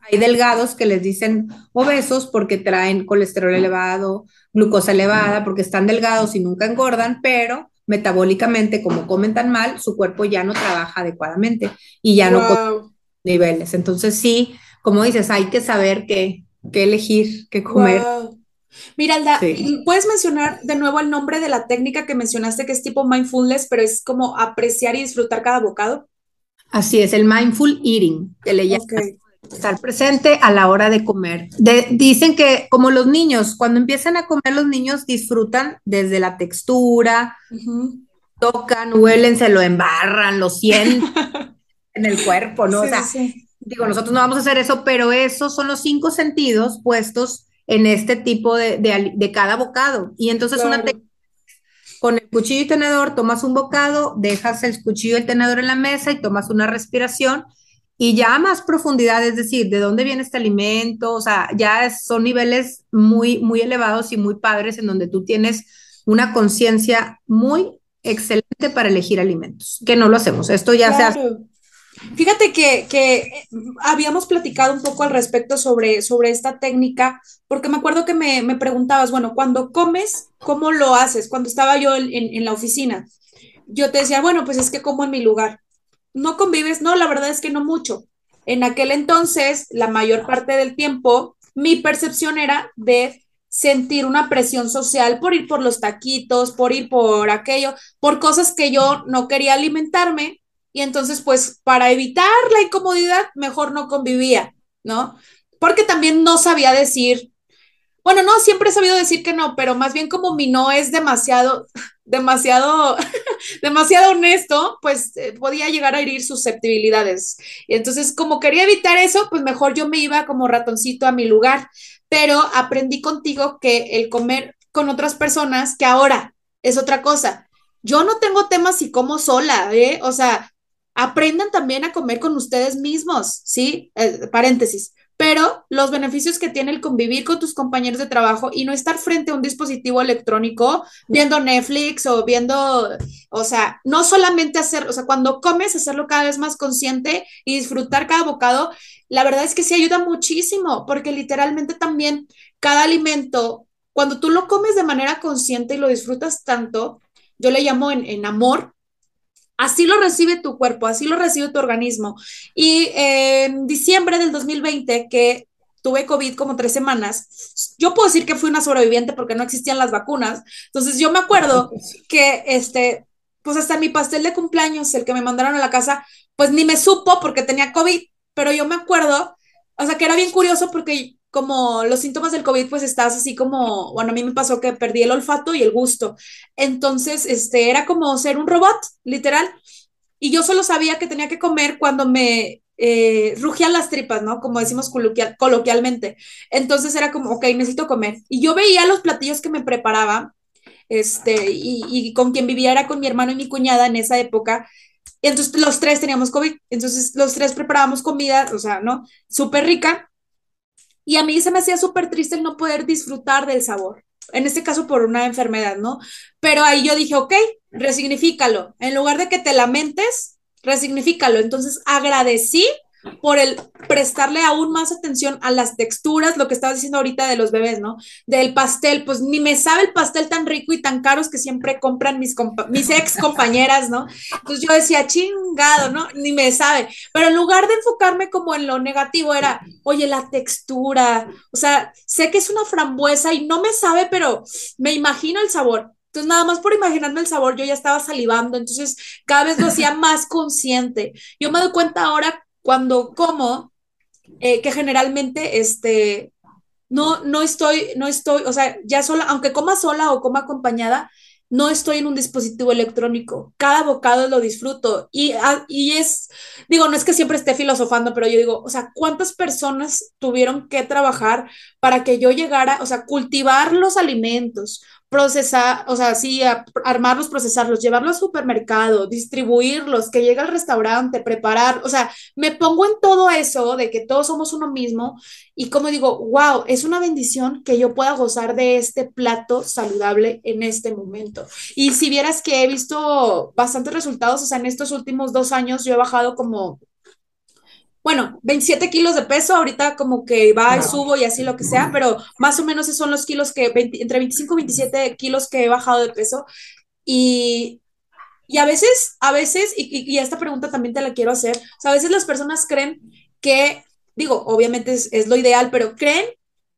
hay delgados que les dicen obesos porque traen colesterol elevado, glucosa elevada, porque están delgados y nunca engordan, pero metabólicamente, como comen tan mal, su cuerpo ya no trabaja adecuadamente y ya no niveles. Entonces sí, como dices, hay que saber qué, qué elegir, qué comer. Miralda, ¿puedes mencionar de nuevo el nombre de la técnica que mencionaste que es tipo mindfulness, pero es como apreciar y disfrutar cada bocado? Así es, el mindful eating, que le llaman. Estar presente a la hora de comer. dicen que como los niños, cuando empiezan a comer los niños disfrutan desde la textura, tocan, huelen, se lo embarran, lo sienten en el cuerpo, ¿no? o sea, digo, nosotros no vamos a hacer eso, pero esos son los cinco sentidos puestos en este tipo de, de, cada bocado. Y entonces una con el cuchillo y tenedor tomas un bocado, dejas el cuchillo y el tenedor en la mesa y tomas una respiración y ya a más profundidad, es decir, de dónde viene este alimento, o sea, ya son niveles muy, muy elevados y muy padres en donde tú tienes una conciencia muy excelente para elegir alimentos, que no lo hacemos. Esto ya se hace Fíjate que, que, habíamos platicado un poco al respecto sobre, sobre esta técnica, porque me acuerdo que me, me preguntabas, bueno, cuando comes, ¿cómo lo haces? Cuando estaba yo en, en, la oficina, yo te decía, bueno, pues es que como en mi lugar. ¿No convives? No, la verdad es que no mucho. En aquel entonces, la mayor parte del tiempo, mi percepción era de sentir una presión social por ir por los taquitos, por ir por aquello, por cosas que yo no quería alimentarme y entonces pues para evitar la incomodidad mejor no convivía, ¿no? Porque también no sabía decir, bueno, no, siempre he sabido decir que no, pero más bien como mi no es demasiado, demasiado, demasiado honesto, pues eh, podía llegar a herir susceptibilidades. Y entonces como quería evitar eso, pues mejor yo me iba como ratoncito a mi lugar, pero aprendí contigo que el comer con otras personas, que ahora es otra cosa. Yo no tengo temas si como sola, ¿eh? O sea, aprendan también a comer con ustedes mismos, ¿sí? Eh, paréntesis. Pero los beneficios que tiene el convivir con tus compañeros de trabajo y no estar frente a un dispositivo electrónico viendo Netflix o viendo, o sea, no solamente hacer, o sea, cuando comes, hacerlo cada vez más consciente y disfrutar cada bocado, la verdad es que sí ayuda muchísimo, porque literalmente también cada alimento, cuando tú lo comes de manera consciente y lo disfrutas tanto, yo le llamo en, en amor, Así lo recibe tu cuerpo, así lo recibe tu organismo. Y en diciembre del 2020, que tuve COVID como tres semanas, yo puedo decir que fui una sobreviviente porque no existían las vacunas. Entonces yo me acuerdo que este, pues hasta mi pastel de cumpleaños, el que me mandaron a la casa, pues ni me supo porque tenía COVID, pero yo me acuerdo, o sea que era bien curioso porque como los síntomas del COVID, pues estás así como, bueno, a mí me pasó que perdí el olfato y el gusto. Entonces, este, era como ser un robot, literal. Y yo solo sabía que tenía que comer cuando me eh, rugían las tripas, ¿no? Como decimos coloquialmente. Entonces era como, ok, necesito comer. Y yo veía los platillos que me preparaba, este, y, y con quien vivía era con mi hermano y mi cuñada en esa época. Entonces los tres teníamos COVID. Entonces los tres preparábamos comida, o sea, ¿no? Súper rica y a mí se me hacía súper triste el no poder disfrutar del sabor, en este caso por una enfermedad, ¿no? Pero ahí yo dije, ok, resignifícalo. En lugar de que te lamentes, resignifícalo. Entonces agradecí por el prestarle aún más atención a las texturas, lo que estabas diciendo ahorita de los bebés, ¿no? Del pastel, pues ni me sabe el pastel tan rico y tan caros que siempre compran mis, mis ex compañeras, ¿no? Entonces yo decía, chingado, ¿no? Ni me sabe. Pero en lugar de enfocarme como en lo negativo, era, oye, la textura, o sea, sé que es una frambuesa y no me sabe, pero me imagino el sabor. Entonces, nada más por imaginarme el sabor, yo ya estaba salivando, entonces cada vez lo hacía más consciente. Yo me doy cuenta ahora cuando como, eh, que generalmente, este, no, no estoy, no estoy, o sea, ya sola, aunque coma sola o coma acompañada, no estoy en un dispositivo electrónico. Cada bocado lo disfruto. Y, ah, y es, digo, no es que siempre esté filosofando, pero yo digo, o sea, ¿cuántas personas tuvieron que trabajar para que yo llegara, o sea, cultivar los alimentos, procesar, o sea, sí, armarlos, procesarlos, llevarlos al supermercado, distribuirlos, que llegue al restaurante, preparar, o sea, me pongo en todo eso de que todos somos uno mismo y como digo, wow, es una bendición que yo pueda gozar de este plato saludable en este momento. Y si vieras que he visto bastantes resultados, o sea, en estos últimos dos años yo he bajado como bueno, 27 kilos de peso, ahorita como que va y subo y así lo que sea, pero más o menos esos son los kilos que, entre 25 y 27 kilos que he bajado de peso. Y, y a veces, a veces, y, y, esta pregunta también te la quiero hacer, o sea, a veces las personas creen que, digo, obviamente es, es lo ideal, pero creen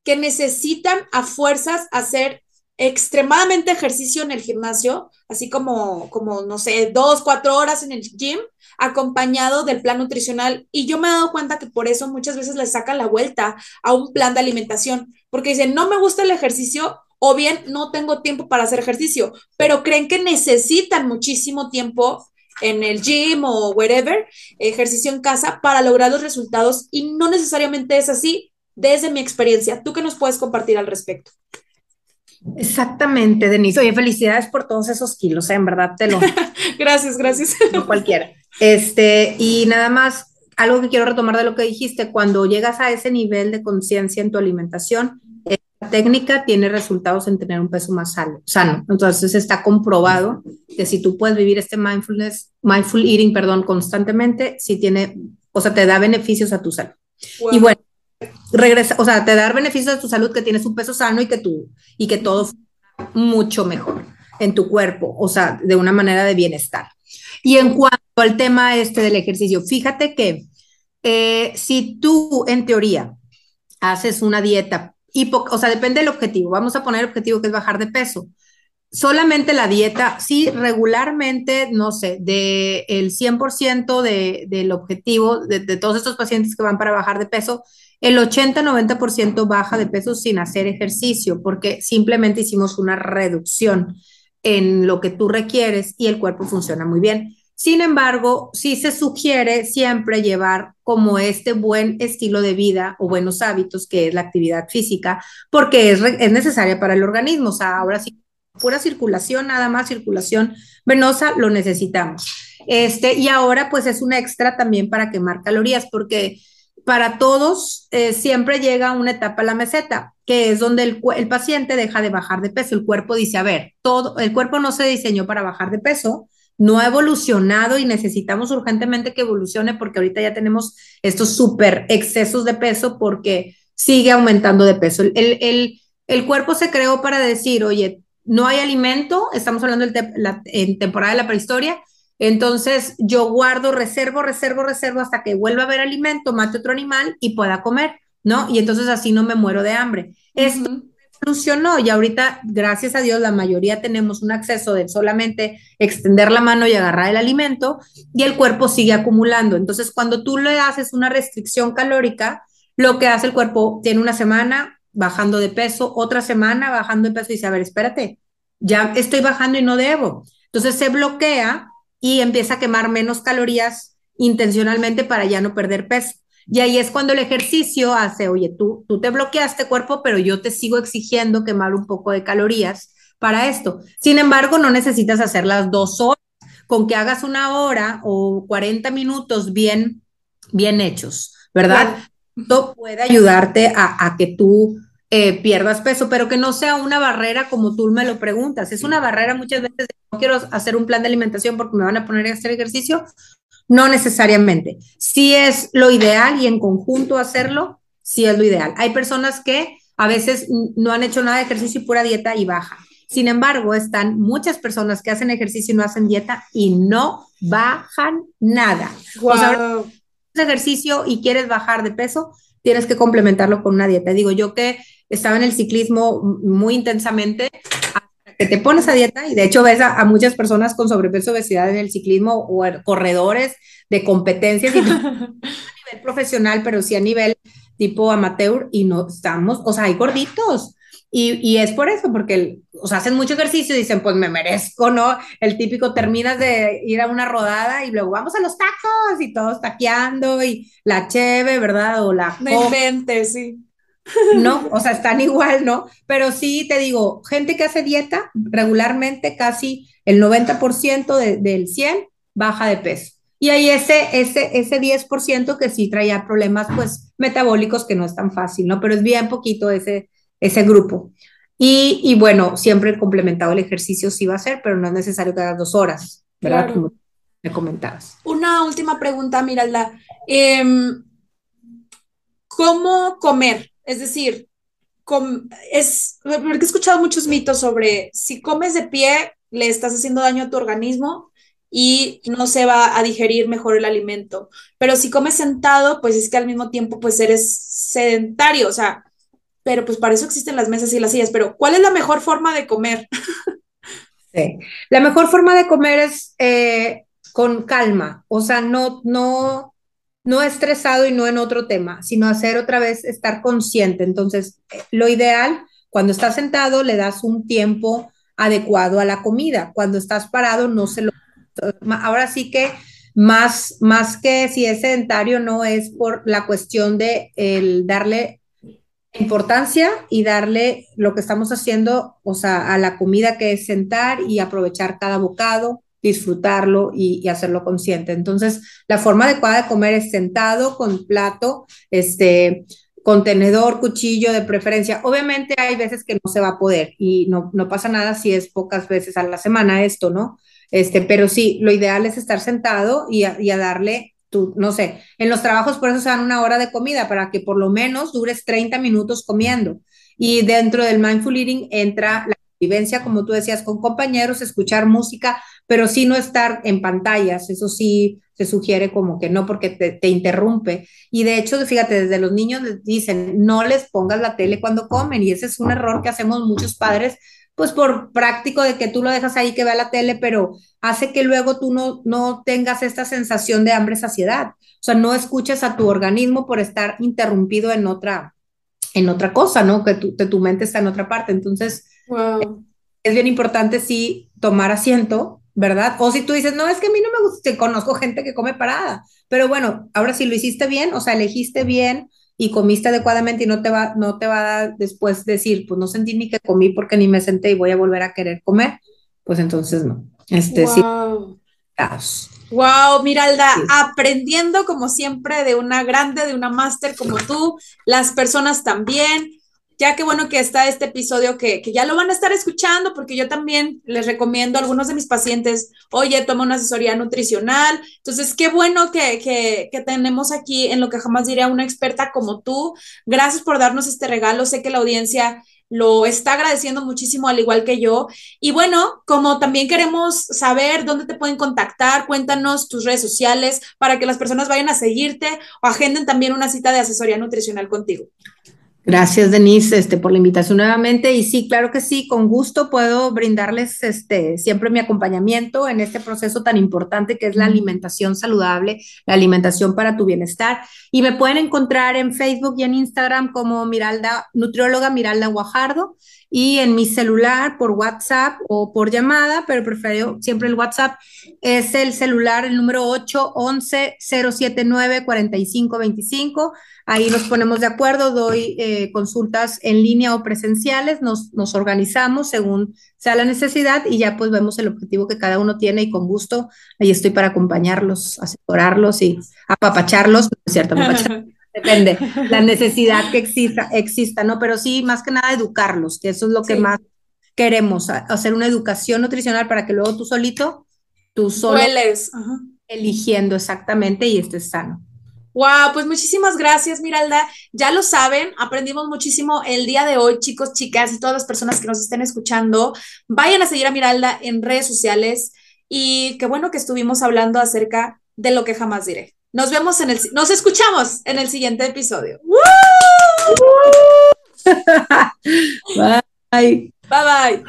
que necesitan a fuerzas hacer extremadamente ejercicio en el gimnasio, así como, como, no sé, dos, cuatro horas en el gym, acompañado del plan nutricional. Y yo me he dado cuenta que por eso muchas veces le sacan la vuelta a un plan de alimentación, porque dicen, no me gusta el ejercicio o bien no tengo tiempo para hacer ejercicio, pero creen que necesitan muchísimo tiempo en el gym o wherever, ejercicio en casa para lograr los resultados y no necesariamente es así desde mi experiencia. ¿Tú qué nos puedes compartir al respecto? Exactamente, Denise. Oye, felicidades por todos esos kilos, ¿eh? en verdad te lo. gracias, gracias. No cualquiera. Este, y nada más, algo que quiero retomar de lo que dijiste, cuando llegas a ese nivel de conciencia en tu alimentación, la técnica tiene resultados en tener un peso más sano. Entonces está comprobado que si tú puedes vivir este mindfulness, mindful eating, perdón, constantemente, si tiene, o sea, te da beneficios a tu salud. Y bueno, regresa, o sea, te da beneficios a tu salud que tienes un peso sano y que tú, y que todo mucho mejor en tu cuerpo, o sea, de una manera de bienestar. Y en cuanto al tema este del ejercicio, fíjate que eh, si tú en teoría haces una dieta, o sea, depende del objetivo, vamos a poner el objetivo que es bajar de peso, solamente la dieta, sí, regularmente, no sé, del el 100% de, del objetivo de, de, todos estos pacientes que van para bajar de peso, el 80-90% baja de peso sin hacer ejercicio, porque simplemente hicimos una reducción en lo que tú requieres y el cuerpo funciona muy bien. Sin embargo, sí se sugiere siempre llevar como este buen estilo de vida o buenos hábitos que es la actividad física, porque es, es necesaria para el organismo. O sea, ahora sí, pura circulación, nada más circulación venosa, lo necesitamos. Este, y ahora pues es un extra también para quemar calorías, porque para todos eh, siempre llega una etapa a la meseta, que es donde el, paciente deja de bajar de peso. El cuerpo dice, a ver, todo, el cuerpo no se diseñó para bajar de peso, no ha evolucionado y necesitamos urgentemente que evolucione porque ahorita ya tenemos estos súper excesos de peso porque sigue aumentando de peso. El, el, el, cuerpo se creó para decir, oye, no hay alimento, estamos hablando en temporada de la prehistoria, entonces yo guardo, reservo, reservo, reservo hasta que vuelva a haber alimento, mate otro animal y pueda comer, ¿no? Y entonces así no me muero de hambre. Esto funcionó y ahorita, gracias a Dios, la mayoría tenemos un acceso de solamente extender la mano y agarrar el alimento y el cuerpo sigue acumulando. Entonces, cuando tú le haces una restricción calórica, lo que hace el cuerpo tiene una semana bajando de peso, otra semana bajando de peso y dice, a ver, espérate, ya estoy bajando y no debo. Entonces se bloquea y empieza a quemar menos calorías intencionalmente para ya no perder peso. Y ahí es cuando el ejercicio hace, oye, tú, tú te bloqueaste cuerpo, pero yo te sigo exigiendo quemar un poco de calorías para esto. Sin embargo, no necesitas hacer las dos horas, con que hagas una hora o 40 minutos bien, bien hechos, ¿verdad? Esto puede ayudarte a, a que tú eh, pierdas peso, pero que no sea una barrera como tú me lo preguntas. Es una barrera muchas veces, no quiero hacer un plan de alimentación porque me van a poner a hacer ejercicio. No necesariamente. Si es lo ideal y en conjunto hacerlo, sí es lo ideal. Hay personas que a veces no han hecho nada de ejercicio y pura dieta y bajan. Sin embargo, están muchas personas que hacen ejercicio y no hacen dieta y no bajan nada. O sea, ejercicio y quieres bajar de peso, tienes que complementarlo con una dieta. Digo yo que estaba en el ciclismo muy intensamente, que te pones a dieta y de hecho ves a, muchas personas con sobrepeso, obesidad en el ciclismo o corredores de competencias y a nivel profesional, pero sí a nivel tipo amateur y no estamos, o sea, hay gorditos. Y, y, es por eso, porque o sea, hacen mucho ejercicio y dicen, pues me merezco, ¿no? El típico, terminas de ir a una rodada y luego vamos a los tacos y todos taqueando y la cheve, ¿verdad? O la... No inventes, sí. No, o sea, están igual, ¿no? Pero sí te digo, gente que hace dieta regularmente, casi el 90% de, del 100 baja de peso. Y hay ese, ese, ese 10% que sí traía problemas, pues, metabólicos que no es tan fácil, ¿no? Pero es bien poquito ese, ese grupo. Y, y bueno, siempre complementado el ejercicio sí va a ser, pero no es necesario que hagas dos horas, ¿verdad? Como me comentabas. Una última pregunta, Miralda. Em, ¿Cómo comer? Es decir, es, porque he escuchado muchos mitos sobre si comes de pie, le estás haciendo daño a tu organismo y no se va a digerir mejor el alimento. Pero si comes sentado, pues es que al mismo tiempo pues eres sedentario, o sea, pero pues para eso existen las mesas y las sillas, pero ¿cuál es la mejor forma de comer? La mejor forma de comer es eh, con calma, o sea, no, no, no estresado y no en otro tema, sino hacer otra vez, estar consciente. Entonces, eh, lo ideal, cuando estás sentado, le das un tiempo adecuado a la comida. Cuando estás parado, no se lo... Ahora sí que más, más que si es sedentario, no es por la cuestión de el darle importancia y darle lo que estamos haciendo, o sea, a la comida que es sentar y aprovechar cada bocado, disfrutarlo y, hacerlo consciente. Entonces, la forma adecuada de comer es sentado con plato, este, contenedor, cuchillo de preferencia. Obviamente hay veces que no se va a poder y no, no pasa nada si es pocas veces a la semana esto, ¿no? Este, pero sí, lo ideal es estar sentado y a, y a darle tú, no sé, en los trabajos por eso se dan una hora de comida, para que por lo menos dures 30 minutos comiendo. Y dentro del mindful eating entra la vivencia, como tú decías, con compañeros, escuchar música, pero sí no estar en pantallas, eso sí se sugiere como que no, porque te, interrumpe. Y de hecho, fíjate, desde los niños les dicen, no les pongas la tele cuando comen, y ese es un error que hacemos muchos padres, pues por práctico de que tú lo dejas ahí que vea la tele, pero hace que luego tú no, no tengas esta sensación de hambre saciedad. O sea, no escuches a tu organismo por estar interrumpido en otra, en otra cosa, ¿no? Que tu, tu mente está en otra parte. Entonces, es bien importante sí tomar asiento, ¿verdad? O si tú dices, no, es que a mí no me gusta, conozco gente que come parada, pero bueno, ahora si lo hiciste bien, o sea, elegiste bien y comiste adecuadamente y no te va, no te va a después decir, pues no sentí ni que comí porque ni me senté y voy a volver a querer comer, pues entonces no. Este wow. sí. Wow, Miralda, aprendiendo como siempre de una grande, de una máster como tú, las personas también ya que bueno que está este episodio que, ya lo van a estar escuchando, porque yo también les recomiendo a algunos de mis pacientes, oye, toma una asesoría nutricional. Entonces, qué bueno que, que, tenemos aquí en lo que jamás diría una experta como tú. Gracias por darnos este regalo. Sé que la audiencia lo está agradeciendo muchísimo, al igual que yo. Y bueno, como también queremos saber dónde te pueden contactar, cuéntanos tus redes sociales para que las personas vayan a seguirte o agenden también una cita de asesoría nutricional contigo. Gracias, Denise, este, por la invitación nuevamente. Y sí, claro que sí, con gusto puedo brindarles este, siempre mi acompañamiento en este proceso tan importante que es la alimentación saludable, la alimentación para tu bienestar. Y me pueden encontrar en Facebook y en Instagram como Miralda, nutrióloga Miralda Guajardo y en mi celular por WhatsApp o por llamada, pero prefiero siempre el WhatsApp, es el celular, el número 811-079-4525. Ahí nos ponemos de acuerdo, doy eh, consultas en línea o presenciales, nos, nos organizamos según sea la necesidad y ya pues vemos el objetivo que cada uno tiene y con gusto ahí estoy para acompañarlos, asesorarlos y apapacharlos, ¿no es cierto? depende, la necesidad que exista, exista, ¿no? Pero sí, más que nada educarlos, que eso es lo que más queremos, hacer una educación nutricional para que luego tú solito, tú solo eligiendo exactamente y estés sano. Wow, pues muchísimas gracias, Miralda. Ya lo saben, aprendimos muchísimo el día de hoy, chicos, chicas y todas las personas que nos estén escuchando. Vayan a seguir a Miralda en redes sociales y qué bueno que estuvimos hablando acerca de lo que jamás diré. Nos vemos en el, nos escuchamos en el siguiente episodio. bye. Bye bye.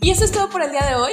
Y eso es todo por el día de hoy.